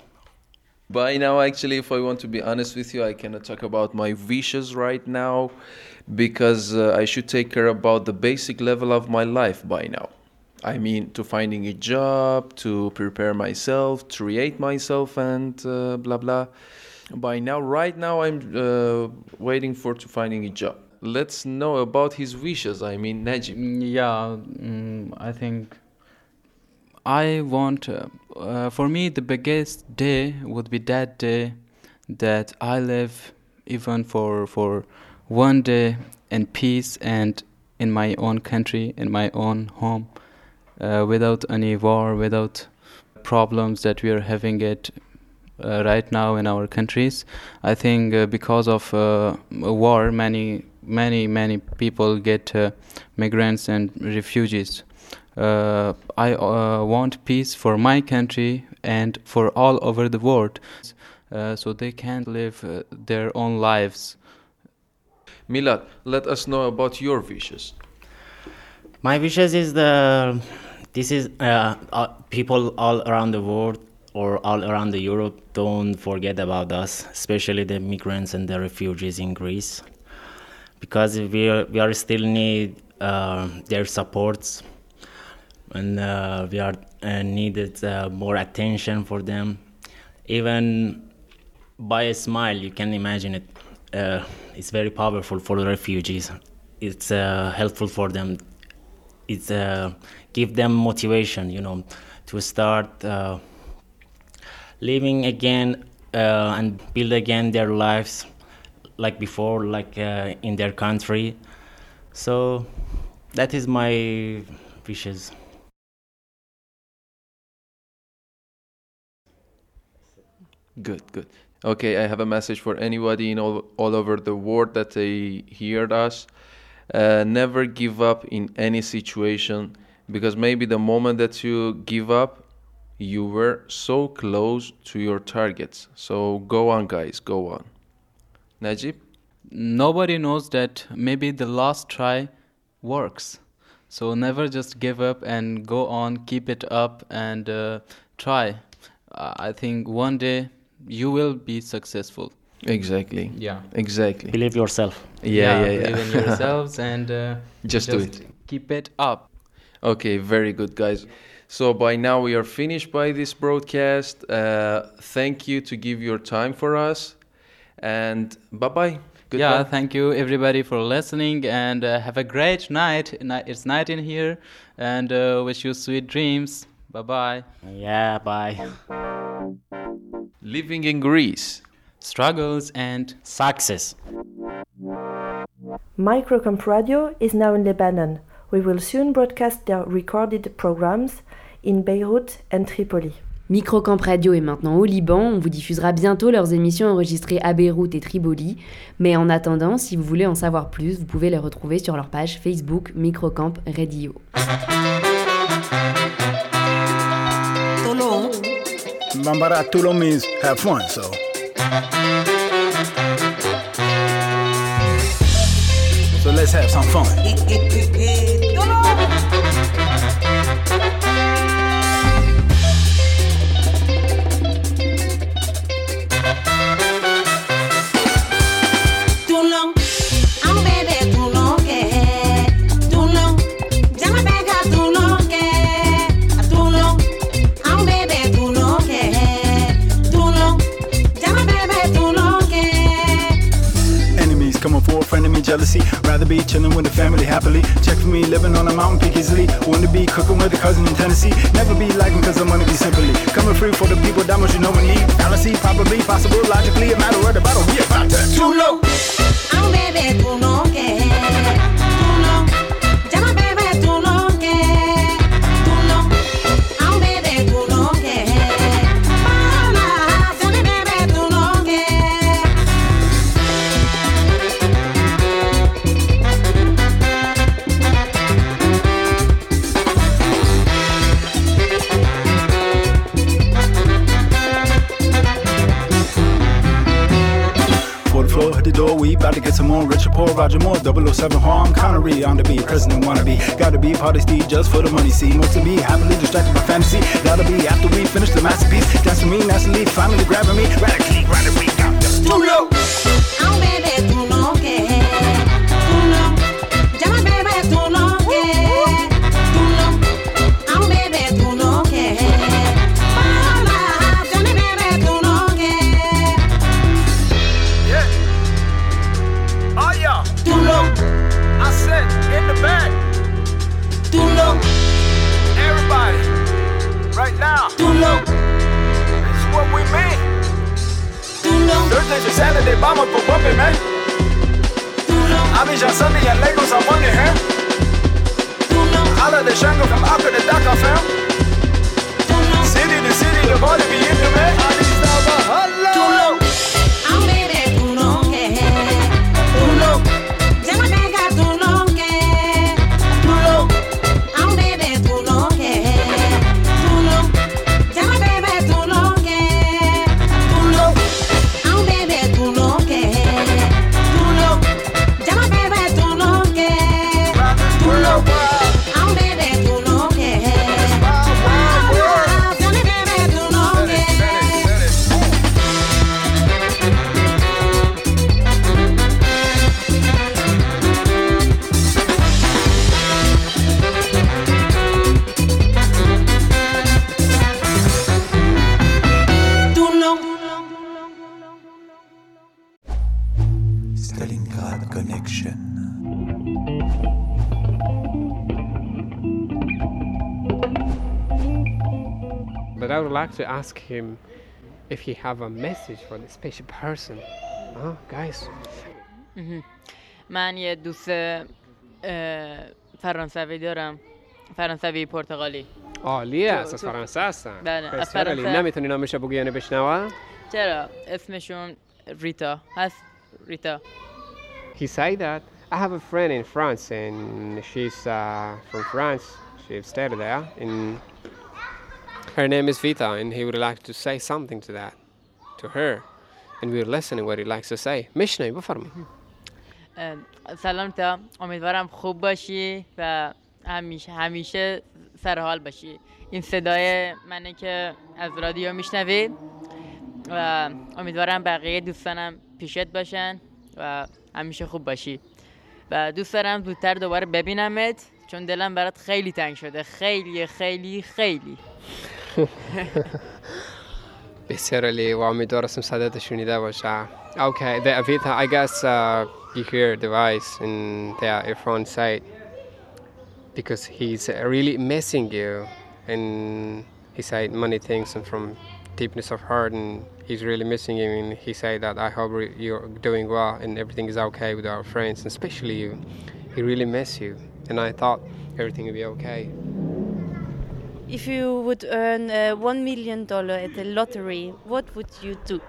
By now, actually, if I want to be honest with you, I cannot talk about my wishes right now because uh, I should take care about the basic level of my life by now. I mean, to finding a job, to prepare myself, to create myself, and uh, blah blah. By now, right now, I'm uh, waiting for to finding a job. Let's know about his wishes. I mean, Najib. Yeah, mm, I think I want, uh, uh, for me, the biggest day would be that day that I live even for for one day in peace and in my own country, in my own home, uh, without any war, without problems that we are having it uh, right now in our countries. I think uh, because of uh, war, many many many people get migrants and refugees uh, I uh, want peace for my country and for all over the world uh, so they can live uh, their own lives. Milad, let us know about your wishes. My wishes is the this is uh, uh, people all around the world or all around the Europe don't forget about us, especially the migrants and the refugees in Greece, because we are, we are still need their supports and uh, we are uh, needed uh, more attention for them. Even by a smile, you can imagine it. Uh, it's very powerful for the refugees. It's uh, helpful for them. It's uh, give them motivation, you know, to start living again and build again their lives like before, like in their country. So that is my wishes. Good, good. Okay, I have a message for anybody in all, all over the world that they heard us. Uh, never give up in any situation because maybe the moment that you give up, you were so close to your targets. So go on, guys, go on. Najib? Nobody knows that maybe the last try works. So never just give up and go on, keep it up and uh, try. I think one day you will be successful. Exactly. Yeah. Exactly. Believe yourself. Yeah, yeah, yeah. Believe in *laughs* yourselves and uh, just, just, do it. Keep it up. Okay, very good, guys. So by now we are finished by this broadcast. Uh, thank you to give your time for us, and bye bye. yeah, Goodbye. thank you everybody for listening and uh, have a great night. It's night in here and uh, wish you sweet dreams. Bye bye. Yeah, bye. Living in Greece. Struggles and success. Microcamp Radio is now in Lebanon. We will soon broadcast their recorded programs in Beirut and Tripoli. Microcamp Radio est maintenant au Liban. On vous diffusera bientôt leurs émissions enregistrées à Beyrouth et Tripoli. Mais en attendant, si vous voulez en savoir plus, vous pouvez les retrouver sur leur page Facebook Microcamp Radio. Bambara Toulon means have fun, so. So let's have some fun. *laughs* jealousy. Rather be chilling with the family happily. Check for me, living on a mountain peak easily. Wanna be cooking with a cousin in Tennessee. Never be lagging cause I'm gonna be simply. Coming free for the people, that much you know we need. Fallacy, probably, possible, logically, a matter of the battle. We about to. Toulon, un bébé Toulon, que Toulon, to get some more. Richard Poor, Roger Moore, 007 Harm Connery on the beat. President wanna be, gotta be party Steve just for the money. See, most of me happily distracted by fantasy. Gotta be after we finish the masterpiece. Dancing me, naturally, finally grabbing me. Radically, radically, got the Toulon, un bébé Thursday to Saturday, vamos por bumping, man. Abidjan Sunday and Lagos on Monday, huh? Holla the Shango from Accra to Dakar, fam. City to city, the body be in the man. Addis Ababa, uh, holla. Toulon, un Connection. But I would like to ask him if he have a message for the special person. Huh, guys? مهم. من یه دوست فرانسوی دارم فرانسوی پرتغالی عالیه تو- فرانسه هستن بله، از فرانسه. نمی‌تونی نامش بگو یعنی بشنوه چرا اسمشون ریتا هست ریتا He say that I have a friend in France and she's uh, from France. She studied there. And her name is Vita, and he would like to say something to that, to her. And we're listening what he likes to say. میشنوی بفرمی. اه، سلام تا امیدوارم خوب باشی و همیشه همیشه سر حال باشی این صدای منه که از رادیو میشنوی و امیدوارم بقیه دوستانم پیشت باشن و همیشه خوب باشی و دوست دارم زودتر دوباره ببینمت چون دلم برات خیلی تنگ شده خیلی خیلی خیلی بسیاری و امیدوارم صدات شنیده باشه Okay, the Avita, I guess uh, you hear the voice in the earphone side because he's really missing you and he said many things and from deepness of heart and he's really missing you and he said that I hope re- you're doing well and everything is okay with our friends and especially you. He really miss you and I thought everything would be okay. If you would earn uh, one million dollar at the lottery, what would you do?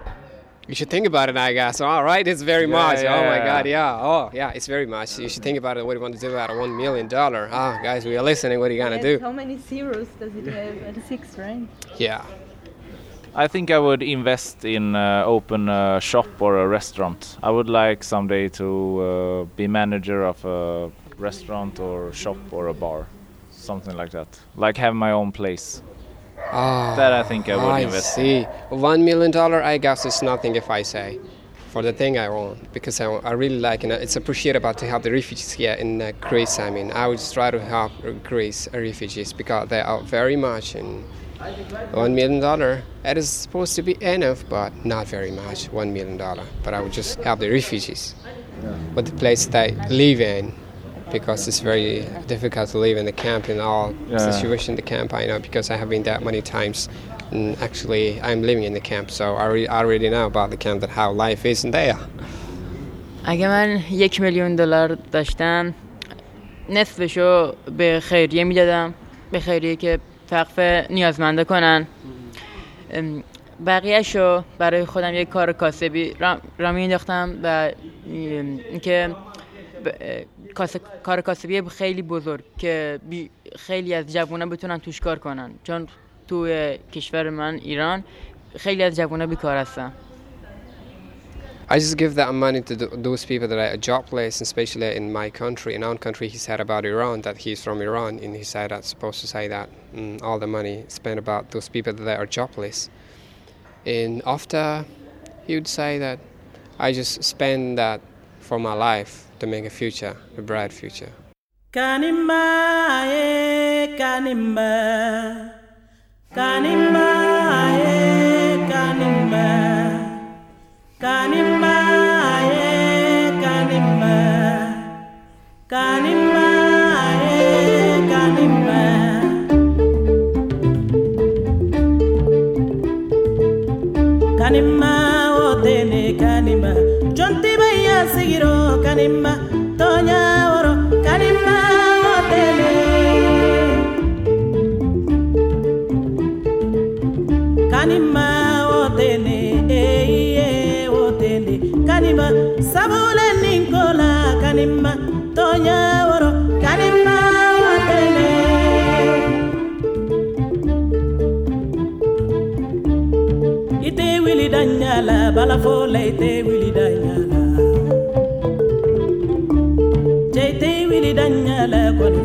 You should think about it, I guess. All right, it's very Yeah, much. oh my. God, yeah. Oh, yeah, it's very much. You should think about it. What do you want to do about a one million dollar? Ah, guys, we are listening. What are you gonna do? How many zeros does it have? Six, right? Yeah. I think I would invest in uh, open a shop or a restaurant. I would like someday to uh, be manager of a restaurant or shop or a bar, something like that. Like have my own place. Ah, That I think I would I invest. see. One million dollar, I guess, is nothing if I say, for the thing I want, because I, I really like, you know, it's appreciable to help the refugees here in uh, Greece. I mean, I would try to help Greece refugees because they are very much in One million dollar, that is supposed to be enough, but not very much. One million dollar, but I would just help the refugees, but the place they live in, because it's very difficult to live in the camp in all Yeah. situation in the camp. I know because I have been there many times. And actually, I'm living in the camp, so I already, I already know about the camp that how life is in there. اگه من یک میلیون دلار داشتم نصفشو به خیریه میدادم به خیریه که وقف نیازمنده کنن. ام، بقیهشو برای خودم یک کار کاسبی را, را و اینکه کار کاسبی خیلی بزرگ که بی- خیلی از جوونا بتونن توش کار کنن. چون توی کشور من ایران خیلی از جوونا بیکار هستن. I just give that money to th- those people that are jobless, especially in my country. In our country, he said about Iran that he's from Iran, and he said that's supposed to say that mm, all the money spent about those people that are jobless. And after, he would say that I just spend that for my life to make a future, a bright future. Kanimba, eh, kanimba. Kanimba, eh, kanimba. Kanimba, eh, kanimba. Kanimba, wili danyala bala fola ite wili danyala. Je ite wili danyala koni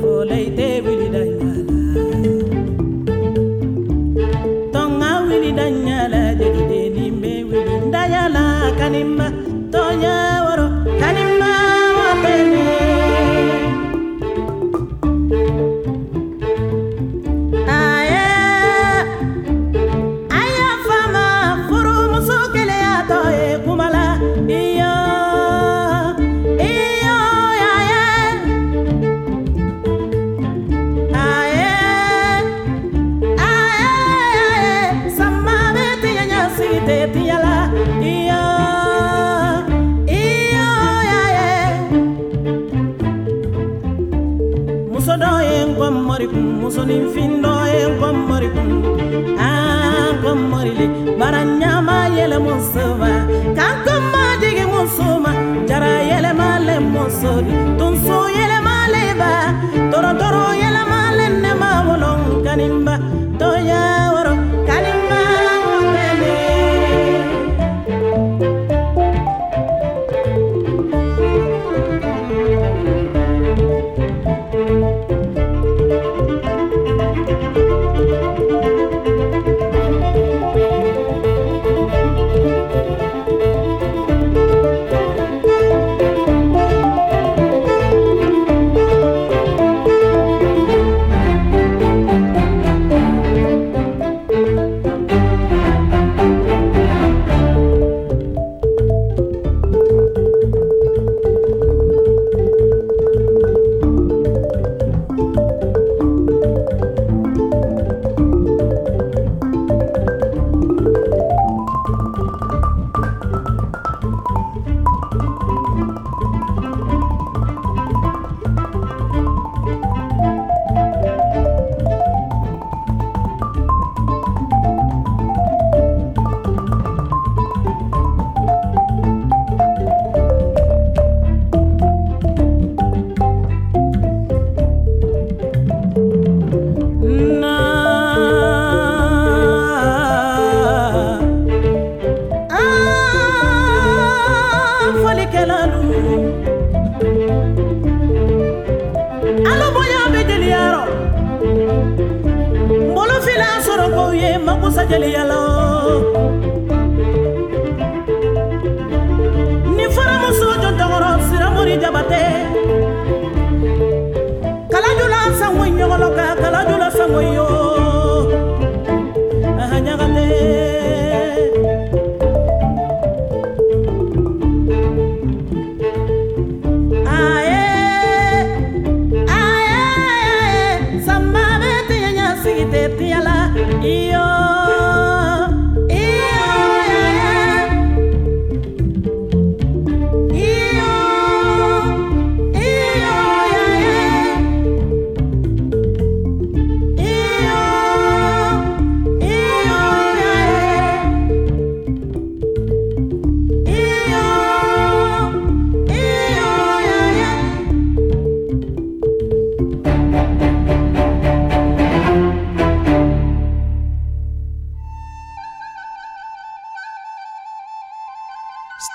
kun musoninfin dɔ ye n kɔ mɔri kun an ah, kɔ mɔrile bara ɲama yɛlɛ muso ma k'an kɔ ma jigi muso ma jara yɛlɛmale muso di tonso yɛlɛmale ba tɔrɔtɔrɔ yɛlɛmale nɛma wolon kaninba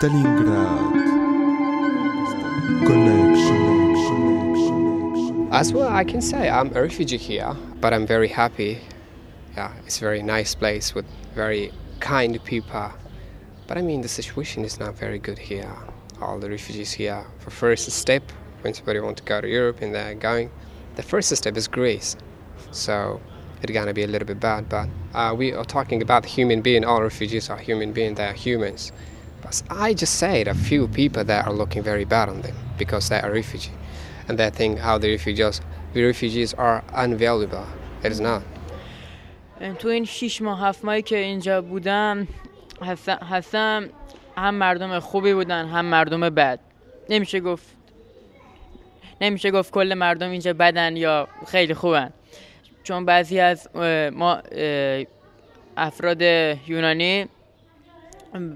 Stalingrad Connection. As well, I can say I'm a refugee here, but I'm very happy. Yeah, it's a very nice place with very kind people. But I mean, the situation is not very good here. All the refugees here, for first step, when somebody want to go to Europe and they're going, the first step is Greece. So it's gonna be a little bit bad, but uh, we are talking about human being. All refugees are human beings. They are humans. But I just said a few people that are looking very bad on them because they are refugee, and they think how the refugees, the refugees are unvaluable. It is not. تو این شیش ماه هفت ماهی که اینجا بودم هستم, هم مردم خوبی بودن هم مردم بد نمیشه گفت نمیشه گفت کل مردم اینجا بدن یا خیلی خوبن چون بعضی از ما افراد یونانی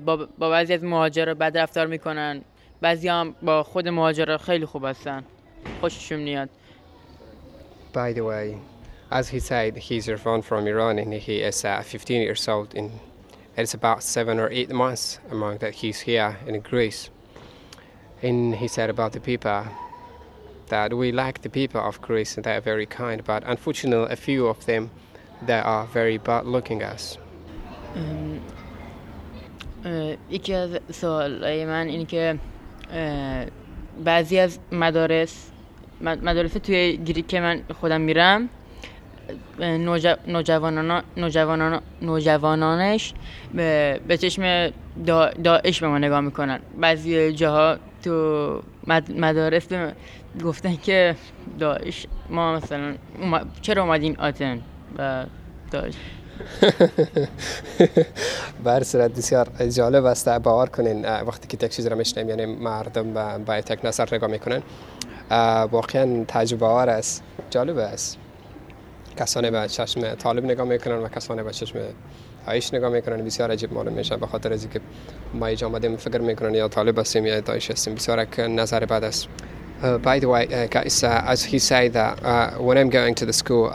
با, با بعضی از مهاجرا بد رفتار میکنن بعضی هم با خود مهاجرا خیلی خوب هستن خوششون میاد By the way, as he said, he's Irfan from Iran and he is uh, 15 years old. And it's about seven or eight months among that he's here in Greece. And he said about the people that we like the people of Greece and they are very kind, but unfortunately, a few of them they are very bad looking us. یکی از سوالای من اینه که بعضی از مدارس مد- مدارس توی گریک که من خودم میرم اه، نوجو- نوجوانانا- نوجوانانا- نوجوانانش به به چشم دا- داعش به ما نگاه می‌کنن. بعضی جاها تو مد- مدارس به گفتن که داعش ما مثلا چرا اومدین آتن و داعش؟ *laughs* بر صورت بسیار جالب است باور کنین وقتی که یک چیز را میشنیم یعنی مردم با یک نظر نگاه می‌کنن واقعا تجربه آور است جالب است. کسانی به چشم طالب نگاه می‌کنن و کسانی به چشم داعش نگاه می‌کنن بسیار عجیب معلوم میشه به خاطر از اینکه ما اینجا آمدیم فکر می‌کنن یا طالب هستیم یا داعش هستیم بسیار نظر بد است. Uh, by the way, uh, guys, uh, as he said that when I'm going to the school,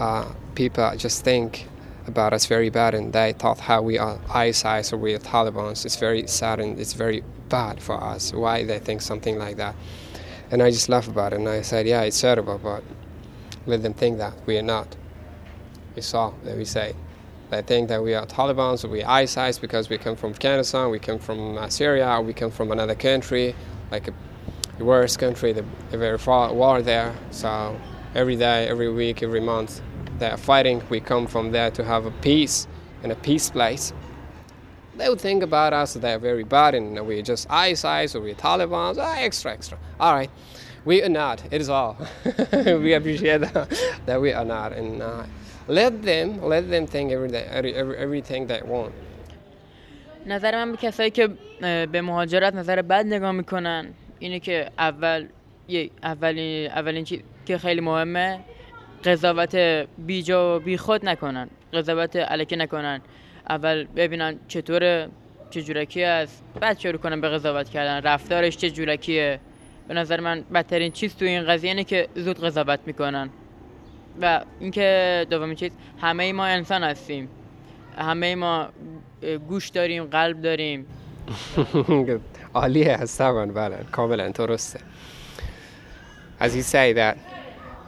people just think about us very bad, and they thought how we are ISIS or we are Taliban. It's very sad and it's very bad for us. Why they think something like that? And I just laugh about it, and I said, yeah, it's terrible, but let them think that we are not. You saw that we say. They think that we are Taliban, or we are ISIS because we come from Afghanistan, we come from uh, Syria, we come from another country, like a the worst country, the, the very far war there. So every day, every week, every month, they are fighting. We come from there to have a peace in a peace place. They would think about us that they're very bad and we're just ISIS or we're Taliban. Ah, extra, extra. All right. We are not. It is all. *laughs* we appreciate that, that we are not. And uh, let them, let them think every day, every, every, everything they want. نظر من به کسایی که اه، به مهاجرت نظر بد نگاه میکنن اینه که اول یه اولین اولین چیز که خیلی مهمه قضاوت بیجا و بیخود نکنن قضاوت علکی نکنن. اول ببینن چطوره چه جورکی است بعد شروع کنن به قضاوت کردن. رفتارش چه جورکیه. به نظر من بدترین چیز تو این قضیه اینه که زود قضاوت می‌کنن. و اینکه دومین چیز همه ما انسان هستیم. همه ما گوش داریم قلب داریم. *laughs* عالیه هست طبعا بله کاملا درسته. say that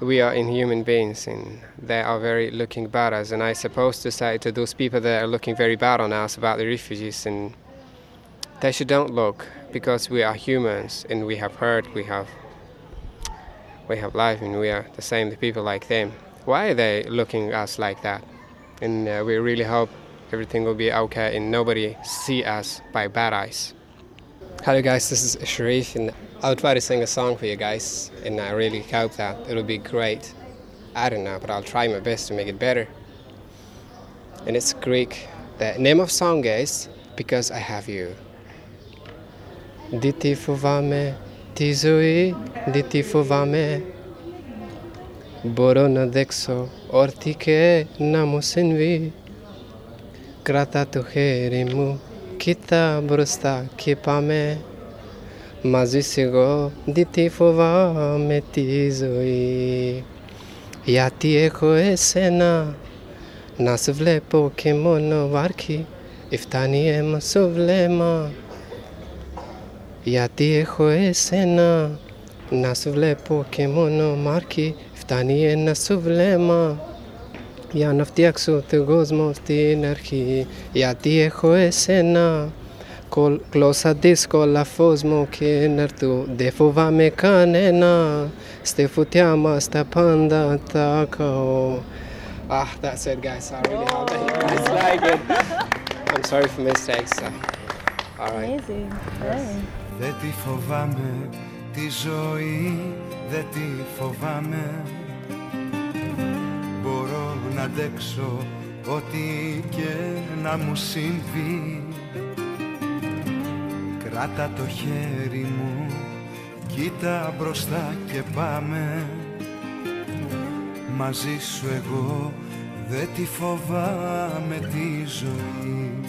we are inhuman beings and they are very looking bad us. And i supposed to say to those people that are looking very bad on us about the refugees and they should don't look because we are humans and we have hurt we have we have life and we are the same the people like them. Why are they looking us like that? And uh, we really hope everything will be okay and nobody see us by bad eyes. Hello guys. This is sharif and I'll try to sing a song for you guys, and I really hope that it'll be great. I don't know, but I'll try my best to make it better. And it's Greek. The name of song is Because I Have You. Δίτη φοβάμαι τη ζωή, δίτη φοβάμαι Μπορώ να δέξω ό,τι και να μου συμβεί Κράτα το χέρι μου, κοίτα μπροστά και πάμε Μαζί σου εγώ δεν τη φοβάμαι τη ζωή. Γιατί έχω εσένα Να σε βλέπω και μόνο βάρκι Φτάνει αίμα στο βλέμμα. Γιατί έχω εσένα Να σε βλέπω και μόνο μάρκι Φτάνει ένα στο βλέμμα. Για να φτιάξω τον κόσμο στην αρχή. Γιατί έχω εσένα Γλώσσα δύσκολα φως μου και να έρθω Δεν φοβάμαι κανένα Στη φωτιά μας τα πάντα τα καώ Ah, that's it guys. I really hope that you guys like it. I'm sorry for mistakes. So. All right. Amazing. Δεν τη φοβάμαι τη ζωή, δεν τη φοβάμαι Μπορώ να αντέξω ό,τι και να μου συμβεί Κράτα το χέρι μου, κοίτα μπροστά και πάμε. Μαζί σου εγώ δεν τη φοβάμαι τη ζωή.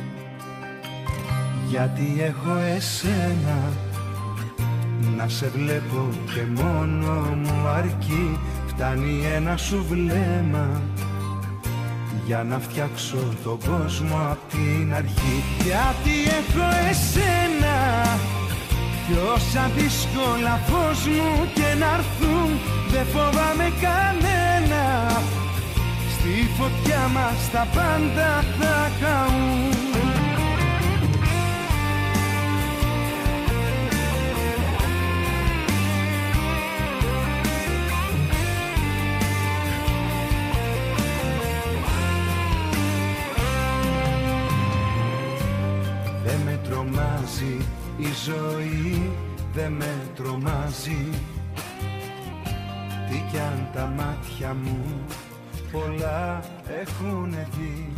Γιατί έχω εσένα. Να σε βλέπω και μόνο μου αρκεί. Φτάνει ένα σου βλέμμα για να φτιάξω τον κόσμο απ' την αρχή. Γιατί έχω εσένα κι όσα δύσκολα φως μου και να έρθουν δεν φοβάμαι κανένα. Στη φωτιά μας τα πάντα θα καούν ζωή, δεν με τρομάζει Τι κι αν τα μάτια μου πολλά έχουν δει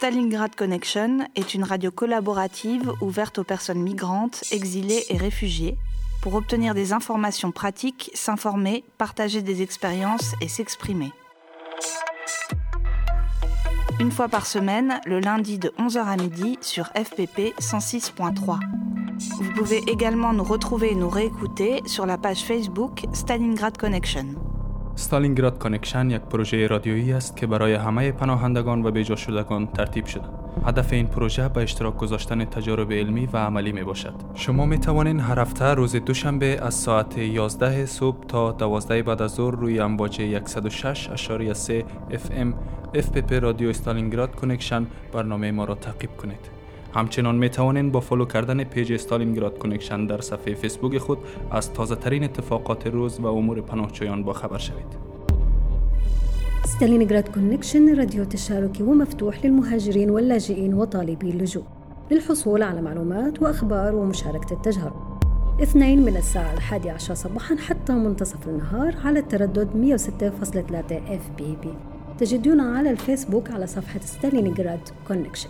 Stalingrad Connection est une radio collaborative ouverte aux personnes migrantes, exilées et réfugiées pour obtenir des informations pratiques, s'informer, partager des expériences et s'exprimer. Une fois par semaine, le lundi de 11h à midi sur FPP 106.3. Vous pouvez également nous retrouver et nous réécouter sur la page Facebook Stalingrad Connection. ستالینگراد کانکشن یک پروژه رادیویی است که برای همه پناهندگان و بیجا شدگان ترتیب شده. هدف این پروژه به اشتراک گذاشتن تجارب علمی و عملی می باشد. شما می توانید هر هفته روز دوشنبه از ساعت 11 صبح تا 12 بعد از ظهر روی امواج 106.3 FM FPP رادیو استالینگراد کانکشن برنامه ما را تعقیب کنید. همچنان می توانید با فالو کردن پیج استالینگراد کنکشن در صفحه فیسبوک خود از تازه ترین اتفاقات روز و امور پناهجویان با خبر شوید. ستالينغراد كونكشن راديو تشاركي ومفتوح للمهاجرين واللاجئين وطالبي اللجوء. للحصول على معلومات وأخبار ومشاركة التجارب اثنين من الساعة الحادية عشر صباحا حتى منتصف النهار على التردد 106.3 اف بي بي تجدونا على الفيسبوك على صفحة ستالينغراد كونكشن.